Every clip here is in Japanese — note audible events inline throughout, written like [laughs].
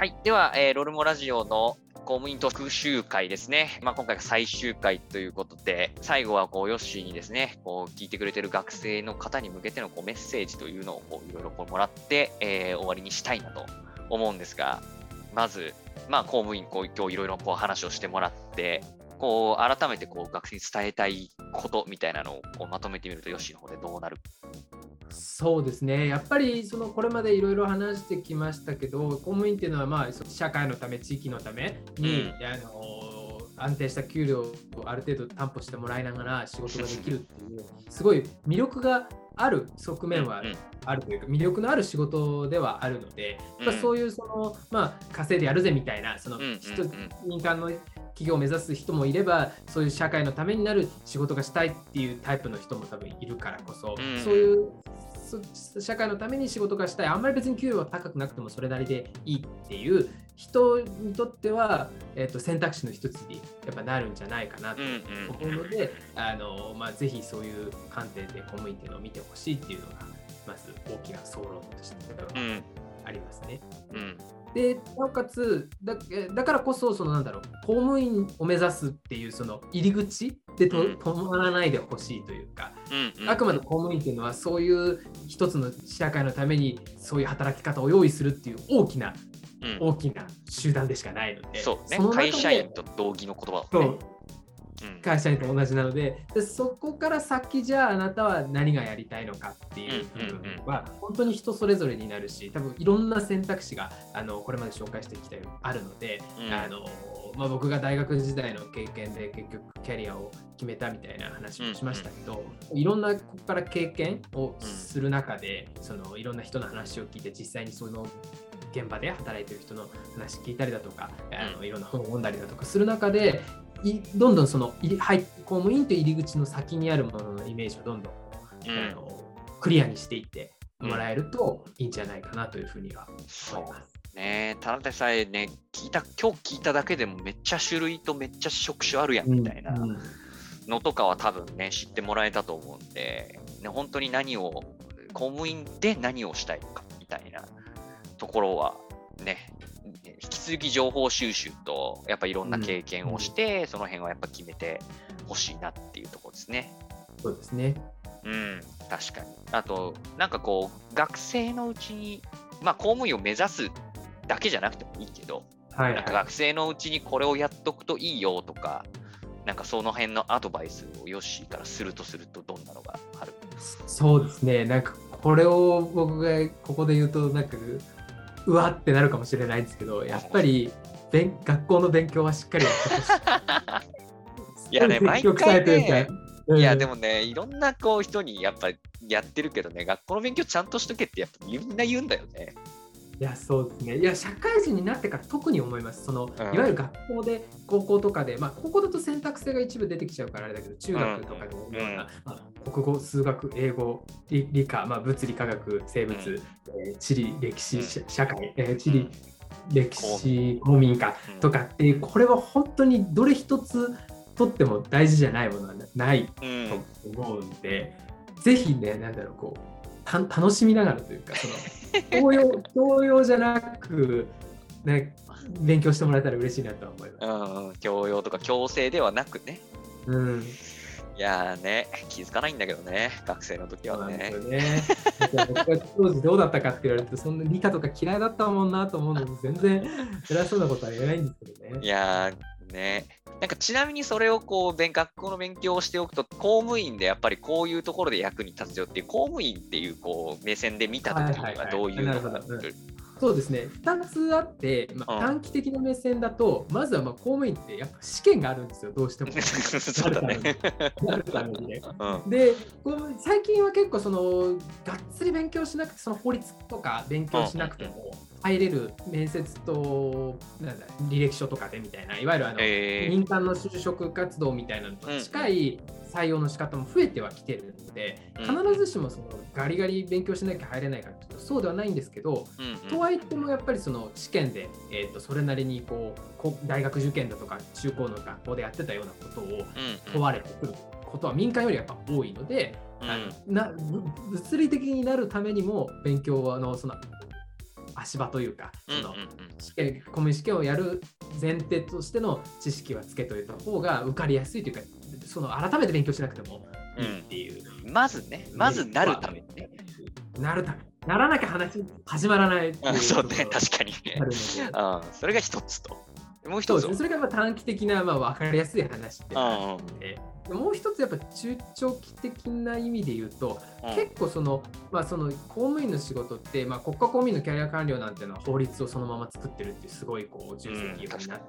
はい。では、えーロルモラジオの公務員特集会ですね。まあ、今回が最終回ということで、最後はこう、ヨッシーにですね、こう、聞いてくれてる学生の方に向けてのこうメッセージというのをこういろいろこうもらって、えー終わりにしたいなと思うんですが、まず、まあ、公務員、こう、今日いろいろこう話をしてもらって、こう、改めてこう、学生に伝えたいことみたいなのをこうまとめてみると、ヨッシーの方でどうなるそうですね、やっぱりそのこれまでいろいろ話してきましたけど、公務員っていうのは、まあ、社会のため、地域のために、うん。あの安定した給料をある程度担保してもらいながら仕事ができるっていう、すごい魅力がある側面はあるというか、魅力のある仕事ではあるので、やっぱうん。そういうその、まあ、稼いでやるぜみたいな、その人民間の企業を目指す人もいれば、そういう社会のためになる仕事がしたいっていうタイプの人も多分いるからこそ、うんそういうそ社会のために仕事がしたい、あんまり別に給料は高くなくてもそれなりでいいっていう人にとっては、えっと選択肢の一つにやっぱなるんじゃないかなとうんうん思うので、あのまあ、ぜひそういう観点で公務員っていうのを見てほしいっていうのが、まず大きな総論としてうんありますね。うんでなおかつだえだからこそそのなんだろう公務員を目指すっていうその入り口でと、うん。止まらないでほしいというか、うんうん。あくまで公務員っていうのはそういう一つの社会のためにそういう働き方を用意するっていう大きなうん。大きな集団でしかないので、そうね。会社員と同義の言葉そう。をね。うん。会社員と同じなのででそこから先じゃああなたは何がやりたいのかっていう部分は本当に人それぞれになるし多分いろんな選択肢があのこれまで紹介してきたようにあるので、うん。あのまあ、僕が大学時代の経験で結局キャリアを決めたみたいな話もしましたけど、いろんなここから経験をする中で、そのいろんな人の話を聞いて実際にその現場で働いてる人の話聞いたりだとか、あのいろんな本を読んだりだとかする中でいどんどんその入り入っ公務員と入り口の先にあるもののイメージをどんどん、うん。あのクリアにしていってもらえるといいんじゃないかなというふうにはそう思います。ね。ただでさえね、聞いた、今日聞いただけでもめっちゃ種類とめっちゃ職種あるやんみたいなうん。のとかは多分ね、知ってもらえたと思うんで、ね、本当に何を、公務員で何をしたいのかみたいなところはね、引き続き情報収集と、やっぱいろんな経験をして、その辺はやっぱ決めてほしいなっていうところですね。そうですね。うん、確かに。あと、なんかこう、学生のうちに、まあ、公務員を目指すだけじゃなくてもいいけど、はい、なんか学生のうちにこれをやっとくといいよとか、なんかその辺のアドバイスをヨッシーからするとすると、どんなのがある？そうですね。なんかこれを僕がここで言うとなんかうわってなるかもしれないんですけど、やっぱり勉学校の勉強はしっかりやってほしい。いやね毎回うんいや、でもね、いろんなこう人にやっぱりやってるけどね、学校の勉強ちゃんとしとけってやっぱみんな言うんだよね。いや、そうですね。いや、社会人になってから特に思います。その、うん。いわゆる学校で、高校とかで、まあ、高校だと選択性が一部出てきちゃうからあれだけど、中学とかでもうんような、まあ、国語、数学、英語、理理科、まあ、物理、科学、生物、うん。えー地理、歴史、うん。社社会、えー地理うん、歴史、公民。科うん。とかっていう、これは本当にどれ一つとっても大事じゃないものはないうんと思うんで、ぜひね、なんだろう、こう、た楽しみながらというか、その、教養、[laughs] 教養じゃなく、ね、勉強してもらえたら嬉しいなとは思います。うん、教養とか強制ではなくね。うん、いやーね、気づかないんだけどね、学生の時はね。ね。当時どうだったかって言われると、そんな理科とか嫌いだったもんなと思うので、全然偉そうなことは言えないんですけどねい。やーね、なんかちなみにそれをこう勉学校の勉強をしておくと、公務員でやっぱりこういうところで役に立つよっていう、公務員っていうこう目線で見た時にはどういうそうですね、2つあって、まあうん短期的な目線だと、まずはまあ公務員ってやっぱ試験があるんですよ、どうしても。[laughs] そうだね。うんで最近は結構そのがっつり勉強しなくてその法律とか勉強しなくても入れる面接となんだ履歴書とかでみたいないわゆるあの、えー。民間の就職活動みたいなのと近い採用の仕方も増えてはきてるので、うん必ずしもそのガリガリ勉強しなきゃ入れないかというとそうではないんですけど、うんうん。とはいってもやっぱりその試験で、えー、とそれなりにこうこ大学受験だとか中高の学校でやってたようなことを問われてくることは民間よりやっぱ多いので、うん。なぶ物理的になるためにも勉強はあのその足場というか、その試験公務員試験をやる前提としての知識はつけといた方が受かりやすいというか、その改めて勉強しなくてもいいっていう。うん。まずね、まずなるためにね。なるため。ならなきゃ話始まらないいそうね、確かに。があそれが一つと。もう一つ。それがまあ短期的な、まあ、分かりやすい話っていうのがあうんうん。って、で。もう一つやっぱ中長期的な意味で言うと、うん。結構その、まあ、その公務員の仕事って、まあ、国家公務員のキャリア官僚なんていうのは法律をそのまま作ってるっていうすごいこう重責を担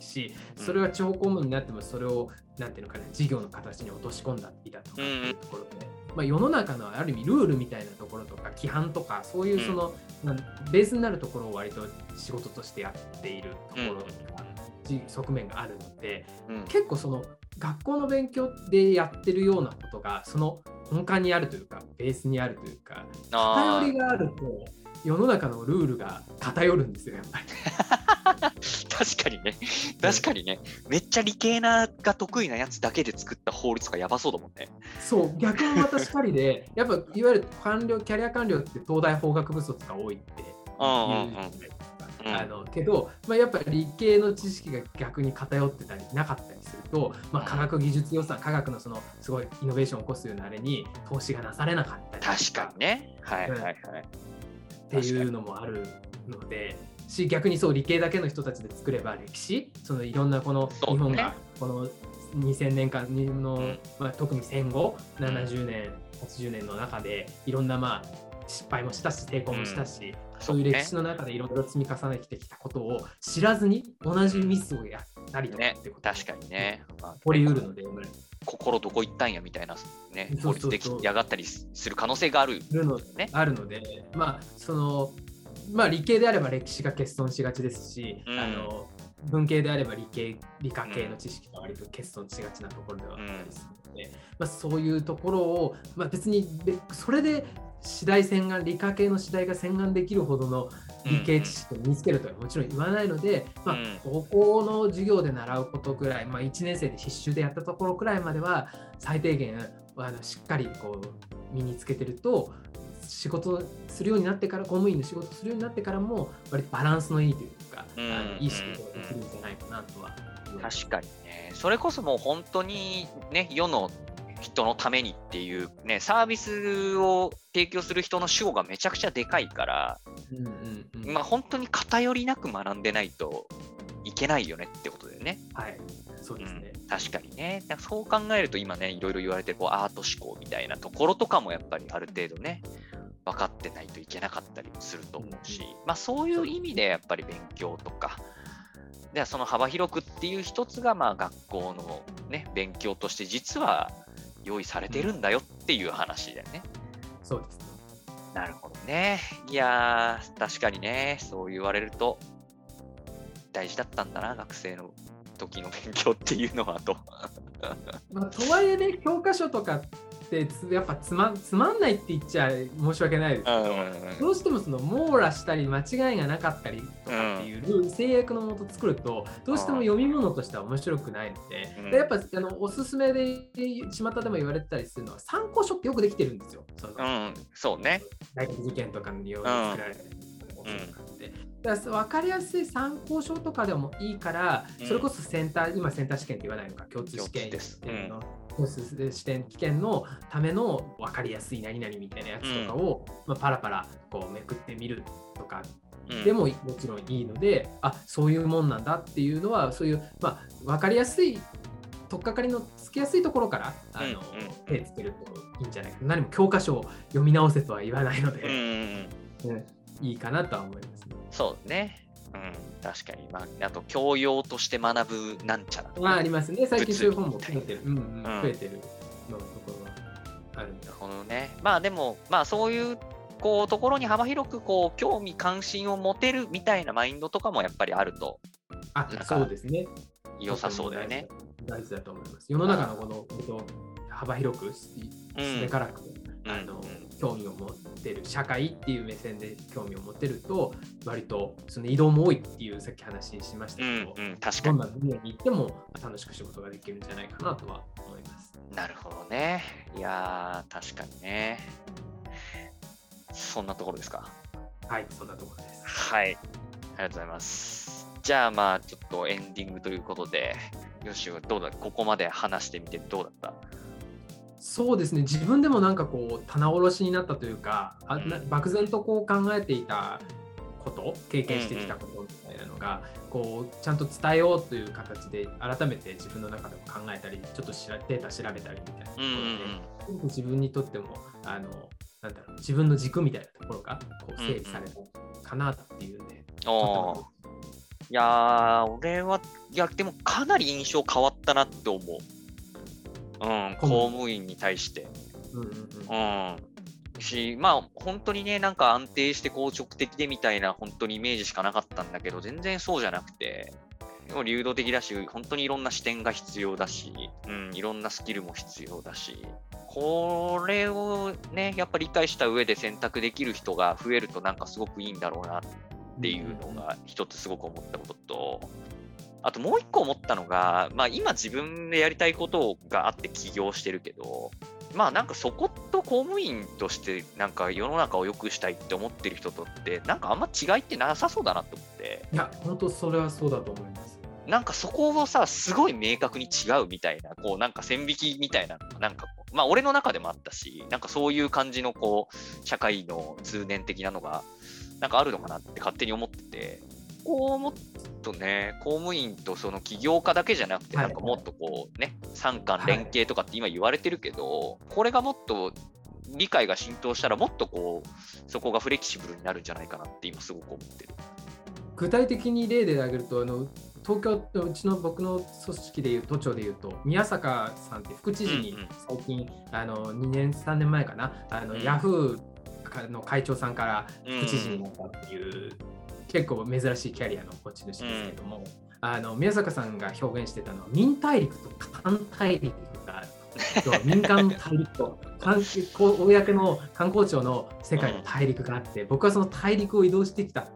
し、うんそれは地方公務員になってもそれをなんていうのかな事業の形に落とし込んだりだとかっていうところで、まあ、世の中のある意味ルールみたいなところとか規範とかそういうその、なんベースになるところを割と仕事としてやっているところとか、じ側面があるのでうん。結構その学校の勉強でやってるようなことがその根幹にあるというかベースにあるというかあ偏りがあると世の中のルールが偏るんですよやっぱり。[laughs] ー確かにね、確かにね、めっちゃ理系なが得意なやつだけで作った法律がやばそうだもんね。そう逆もまたしかりで [laughs] やっぱいわゆる官僚キャリア官僚って東大法学部卒が多いってあのけど、まあ、やっぱり理系の知識が逆に偏ってたりなかったりすると、まあ、科学技術予算科学のそのすごいイノベーションを起こすようなあれに投資がなされなかったりと確かにね。はいはいはい。っていうのもあるので。し逆にそう理系だけの人たちで作れば歴史そのいろんなこの日本がこの2000年間の、うん。まあ、特に戦後70年80年の中でいろんなまあ失敗もしたし成功もしたし、そういう歴史の中でいろいろ積み重ねてきたことを知らずに同じミスをやったりとかねってこと。確かにね。まあ起こりうるので、心どこ行ったんやみたいなね、法律できやがったりする可能性がある。ね。あるので、まあそのまあ、理系であれば歴史が欠損しがちですし、うん。あの文系であれば理系理科系の知識が割と欠損しがちなところではあったりするので、まあ、そういうところを、まあ、別にべそれで次第洗顔理科系の次第が洗顔できるほどの理系知識を身につけるとはもちろん言わないので、まあうん、高校の授業で習うことぐらい、まあ、1年生で必修でやったところくらいまでは最低限あのしっかりこう身につけてると仕事するようになってから公務員の仕事するようになってからも割とバランスのいいというか、うんあのいい仕事ができるんじゃないかなとは確かにね。それこそもう本当にね、世の人のためにっていうね、サービスを提供する人の主語がめちゃくちゃでかいから、うんうんうんまあ本当に偏りなく学んでないといけないよねってことだよね。はい、そうですね。うん、確かにね。そう考えると今ね、いろいろ言われてるこうアート思考みたいなところとかもやっぱりある程度ね、分かってないといけなかったりもすると思うし、うんまあそういう意味でやっぱり勉強とか、ではその幅広くっていう一つがまあ学校のね、勉強として実は用意されてるんだよっていう話だよね。そうですね。なるほどね。いやー、確かにね、そう言われると大事だったんだな、学生の時の勉強っていうのはと。[laughs] まあ、とはいえね、教科書とかってつやっぱつまつまんないって言っちゃ申し訳ないです。けど、どうしてもその網羅したり間違いがなかったりとかっていう制約のもと作るとどうしても読み物としては面白くないので,、うん。でやっぱあのおすすめで巷でも言われてたりするのは参考書ってよくできてるんですよ。そのうん、そうね。大学受験とかにように作られてるものとかって。だから分かりやすい参考書とかでもいいから、うん。それこそセンター、今センター試験って言わないのか、共通試験の共通試験試験のための分かりやすい何々みたいなやつとかを、まあ、パラパラこうめくってみるとかうん。でももちろんいいので、あそういうもんなんだっていうのはそういう、まあ、分かりやすい取っかかりのつきやすいところからあの、手つけるといいんじゃないか何も教科書を読み直せとは言わないので、んうん、うん。いいかなとは思いますね。そうね。うん、確かに。まあ、あと、教養として学ぶなんちゃらとかまあ、ありますね。最近そういう本も増えてる。うんうん、うん増えてるのところはあるんだなるほどね。まあでも、まあそういう、こう、ところに幅広く、こう、興味関心を持てるみたいなマインドとかもやっぱりあるとあなんかそうですね。良さそうだよね。大事だと思います。世の中のこのこと幅広くすうんべからく、うんあのうん興味を持ってる社会っていう目線で興味を持てると割とその移動も多いっていうさっき話しましたうんけど、うん、確かどんに。な分野に行っても楽しく仕事ができるんじゃないかなとは思います。なるほどね。いやー、確かにね。そんなところですか？はい、そんなところです。はい。ありがとうございます。じゃあまあちょっとエンディングということで、よしはどうだ？ここまで話してみてどうだった？そうですね、自分でもなんかこう、棚卸しになったというか、うん。漠然とこう考えていたこと、経験してきたことみたいなのが、こうちゃんと伝えようという形で、改めて自分の中でも考えたり、ちょっとしらデータ調べたりみたいなところで、うんうん自分にとってもあのなんだろう自分の軸みたいなところがこう整理されたかなっていうんで、おー。いやー、俺は、いや、でもかなり印象変わったなって思う。うん、公務員に対して。うんうん。し、まあ、本当にね、なんか安定して硬直的でみたいな、本当にイメージしかなかったんだけど、全然そうじゃなくて、流動的だし、本当にいろんな視点が必要だし、うん、いろんなスキルも必要だし、これをね、やっぱ理解した上で選択できる人が増えると、なんかすごくいいんだろうなっていうのが一つすごく思ったことと、あともう一個思ったのが、まあ今自分でやりたいことがあって起業してるけど、まあなんかそこと公務員としてなんか世の中を良くしたいって思ってる人とってなんかあんま違いってなさそうだなと思って、いや本当それはそうだと思います。なんかそこをさ、すごい明確に違うみたいな、こうなんか線引きみたいななんかこう、まあ俺の中でもあったし、なんかそういう感じのこう社会の通念的なのがなんかあるのかなって勝手に思ってて、こうもっとね、公務員とその起業家だけじゃなくて、はい。なんかもっとこうね、三官連携とかって今言われてるけど、これがもっと理解が浸透したら、もっとこう、そこがフレキシブルになるんじゃないかなって今すごく思ってる。具体的に例で挙げるとあの東京のうちの僕の組織でいう都庁でいうと宮坂さんって副知事にうんうん。最近、あの2年3年前かなあの、うん。ヤフーの会長さんからうん副知事になったっていう、結構珍しいキャリアの持ち主ですけども、あの宮坂さんが表現してたのは民大陸と環大陸がある民間の大陸と公の観光庁の世界の大陸があって、僕はその大陸を移動してきたっ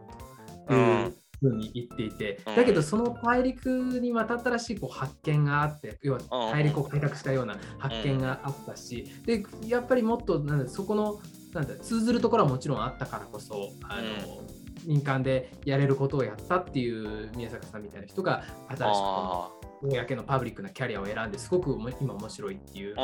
ていうふうに言っていて、うん。だけどその大陸にまた新しいこう発見があって要はうん大陸を開拓したような発見があったし、でやっぱりもっとなんだそこのなんだ通ずるところはもちろんあったからこそあの、民間でやれることをやったっていう宮坂さんみたいな人が新しく公のパブリックなキャリアを選んですごく今面白いっていう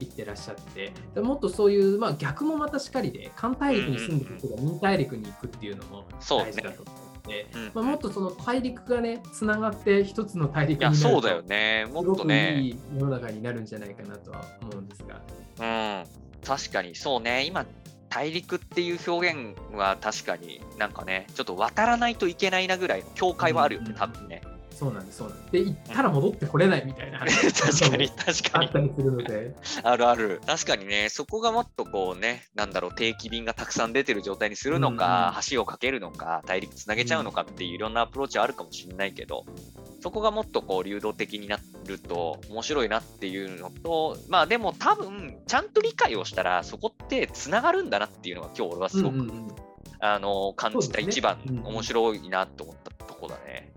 言ってらっしゃって。でもっとそういう、まあ、逆もまたしかりで環大陸に住んでる人が民大陸に行くっていうのもそうね。大事だと思って、ーうん。まあ、もっとその大陸がねつながって一つの大陸になるとそうだよね。もすごくっとねい。い世の中になるんじゃないかなとは思うんですが。うん、確かに、そうね、今、大陸っていう表現は確かになんかね、ちょっと渡らないといけないなぐらいの境界はあるよね、うん多分ね。そうなんです、そうなんです。で、行ったら戻ってこれないみたいな話 [laughs] 確かに、[laughs] 確かにあっ。たりするので、あるある。確かにね、そこがもっとこうね、なんだろう、定期便がたくさん出てる状態にするのか、橋を架けるのか、大陸つなげちゃうのかっていういろんなアプローチはあるかもしれないけど、そこがもっとこう流動的になると面白いなっていうのと、まあでも多分、ちゃんと理解をしたら、そこってつながるんだなっていうのが今日俺はすごく、うんうんうんあの感じた一番うん面白いなと思ったとこだね。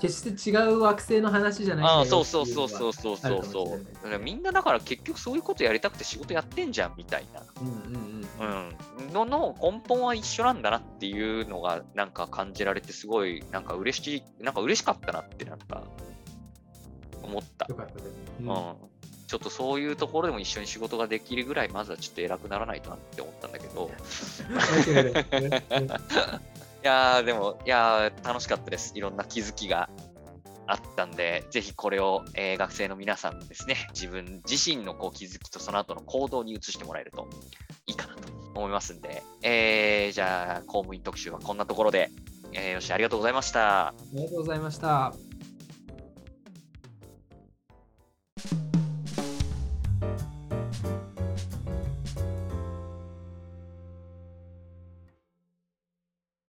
決して違う惑星の話じゃないあそうそうそうそうそうそうそう。みんなだから結局そういうことやりたくて仕事やってんじゃんみたいな。うんうんうんうん、のの根本は一緒なんだなっていうのがなんか感じられてすごいなんか嬉しいなんか嬉しかったなってなんか思った、よかったです。ううん。んちょっとそういうところでも一緒に仕事ができるぐらいまずはちょっと偉くならないとなって思ったんだけど。い。やーでもいやー楽しかったです。いろんな気づきがあったんで、ぜひこれを、えー学生の皆さんもですね、自分自身のこう気づきとその後の行動に移してもらえるといいかなと思いますんで、えーじゃあ公務員特集はこんなところで、えーよし、ありがとうございました。ありがとうございました。